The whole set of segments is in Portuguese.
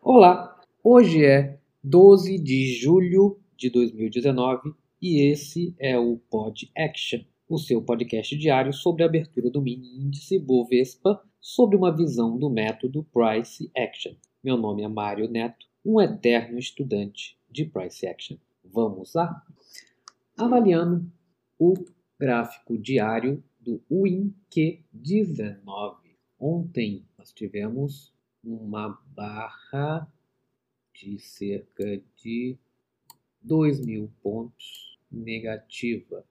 Olá, hoje é 12 de julho de 2019 e esse é o Pod Action, o seu podcast diário sobre a abertura do mini índice Bovespa sob uma visão do método Price Action. Meu nome é Mário Neto, um eterno estudante de Price Action. Vamos lá? Avaliando o gráfico diário do WinQ19. Ontem nós tivemos uma barra de cerca de 2 mil pontos negativa,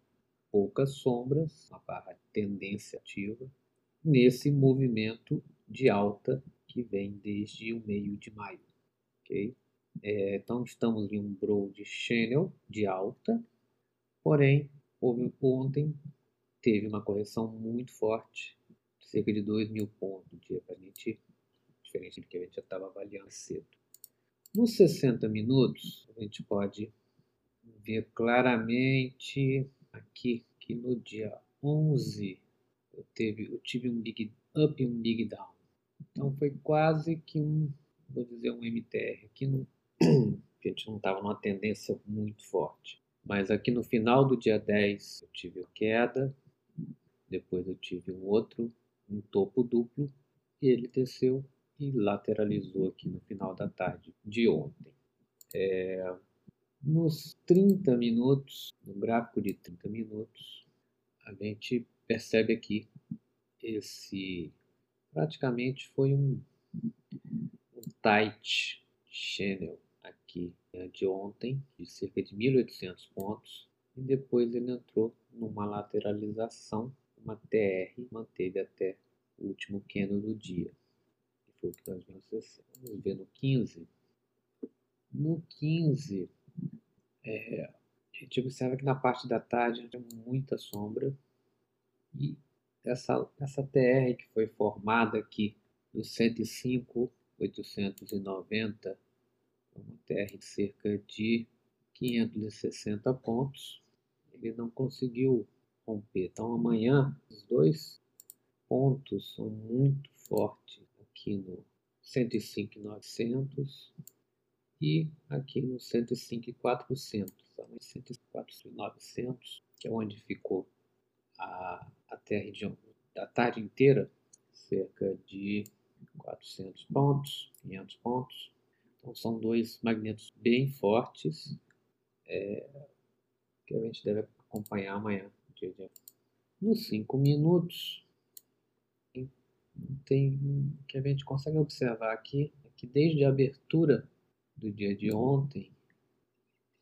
poucas sombras, uma barra tendência ativa, nesse movimento de alta que vem desde o meio de maio. Okay? É, então estamos em um broad channel de alta, porém houve ontem teve uma correção muito forte, cerca de 2 mil pontos dia para a gente diferente do que a gente já estava avaliando cedo. Nos 60 minutos, a gente pode ver claramente aqui que no dia 11 eu, teve, eu tive um big up e um big down. Então foi quase que um, vou dizer, um MTR. Aqui no, a gente não estava numa tendência muito forte. Mas aqui no final do dia 10 eu tive queda, depois eu tive um outro, um topo duplo, e ele desceu e lateralizou aqui no final da tarde de ontem. É, nos 30 minutos, no gráfico de 30 minutos, a gente percebe aqui esse praticamente foi um, um tight channel aqui né, de ontem, de cerca de 1.800 pontos, e depois ele entrou numa lateralização, uma TR, manteve até o último candle do dia foi o que nós Vamos ver no 15. No 15, é, a gente observa que na parte da tarde tem muita sombra e essa, essa TR que foi formada aqui no 105,890, uma TR de cerca de 560 pontos, ele não conseguiu romper. Então amanhã os dois pontos são muito fortes aqui no 105,900 e aqui no 105,400, 104,900, que é onde ficou a, até a região da tarde inteira, cerca de 400 pontos, 500 pontos. Então são dois magnetos bem fortes é, que a gente deve acompanhar amanhã. Nos 5 minutos, tem que a gente consegue observar aqui é que desde a abertura do dia de ontem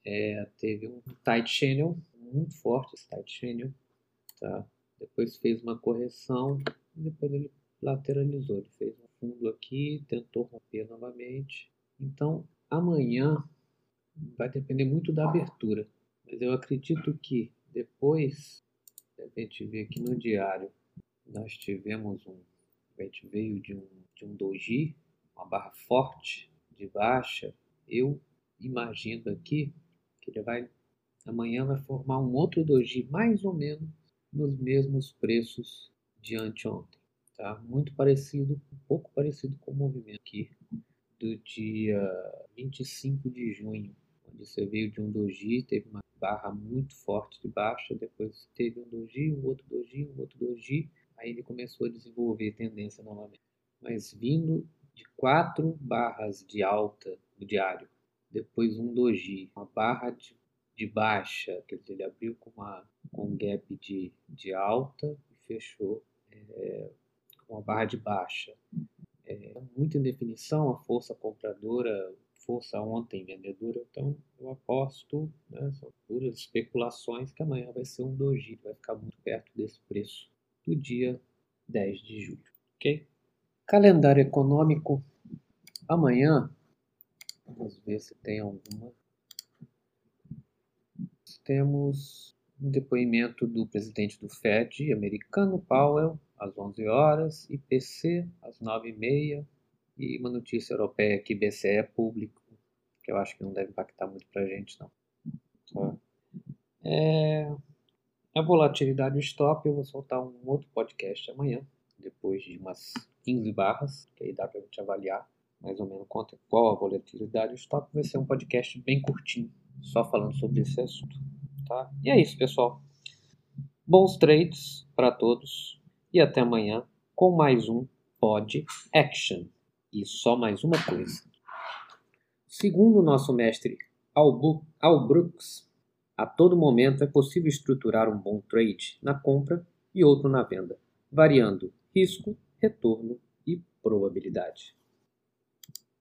é, teve um tight channel muito forte esse tight channel tá? Depois fez uma correção e depois ele lateralizou ele fez um fundo aqui tentou romper novamente. Então amanhã vai depender muito da abertura mas eu acredito que depois a gente vê aqui no diário nós tivemos um gente veio de um, de um doji, uma barra forte de baixa. Eu imagino aqui que ele vai amanhã vai formar um outro doji mais ou menos nos mesmos preços de anteontem. Tá? Muito parecido, um pouco parecido com o movimento aqui do dia 25 de junho, onde você veio de um doji, teve uma barra muito forte de baixa, depois teve um doji, um outro doji, um outro doji, Aí ele começou a desenvolver tendência novamente. Mas vindo de quatro barras de alta no diário, depois um doji, uma barra de, de baixa, quer dizer, ele abriu com, uma, com um gap de, de alta e fechou é, com uma barra de baixa. É, muita indefinição, a força compradora, força ontem vendedora, então eu aposto, né, são puras especulações que amanhã vai ser um doji, vai ficar muito perto desse preço do dia 10 de julho. Ok? Calendário econômico. Amanhã, vamos ver se tem alguma. Temos um depoimento do presidente do Fed americano, Powell, às 11 horas, IPC às 9h30 e uma notícia europeia que BCE é público, que eu acho que não deve impactar muito para a gente, não. Tá? É, a volatilidade stop, eu vou soltar um outro podcast amanhã, depois de umas 15 barras, que aí dá para a gente avaliar mais ou menos quanto, qual a volatilidade estoque, vai ser um podcast bem curtinho, só falando sobre esse assunto. Tá? E é isso, pessoal. Bons trades para todos e até amanhã com mais um Pod Action. E só mais uma coisa. Segundo o nosso mestre Al Brooks, a todo momento é possível estruturar um bom trade na compra e outro na venda, variando risco, retorno e probabilidade.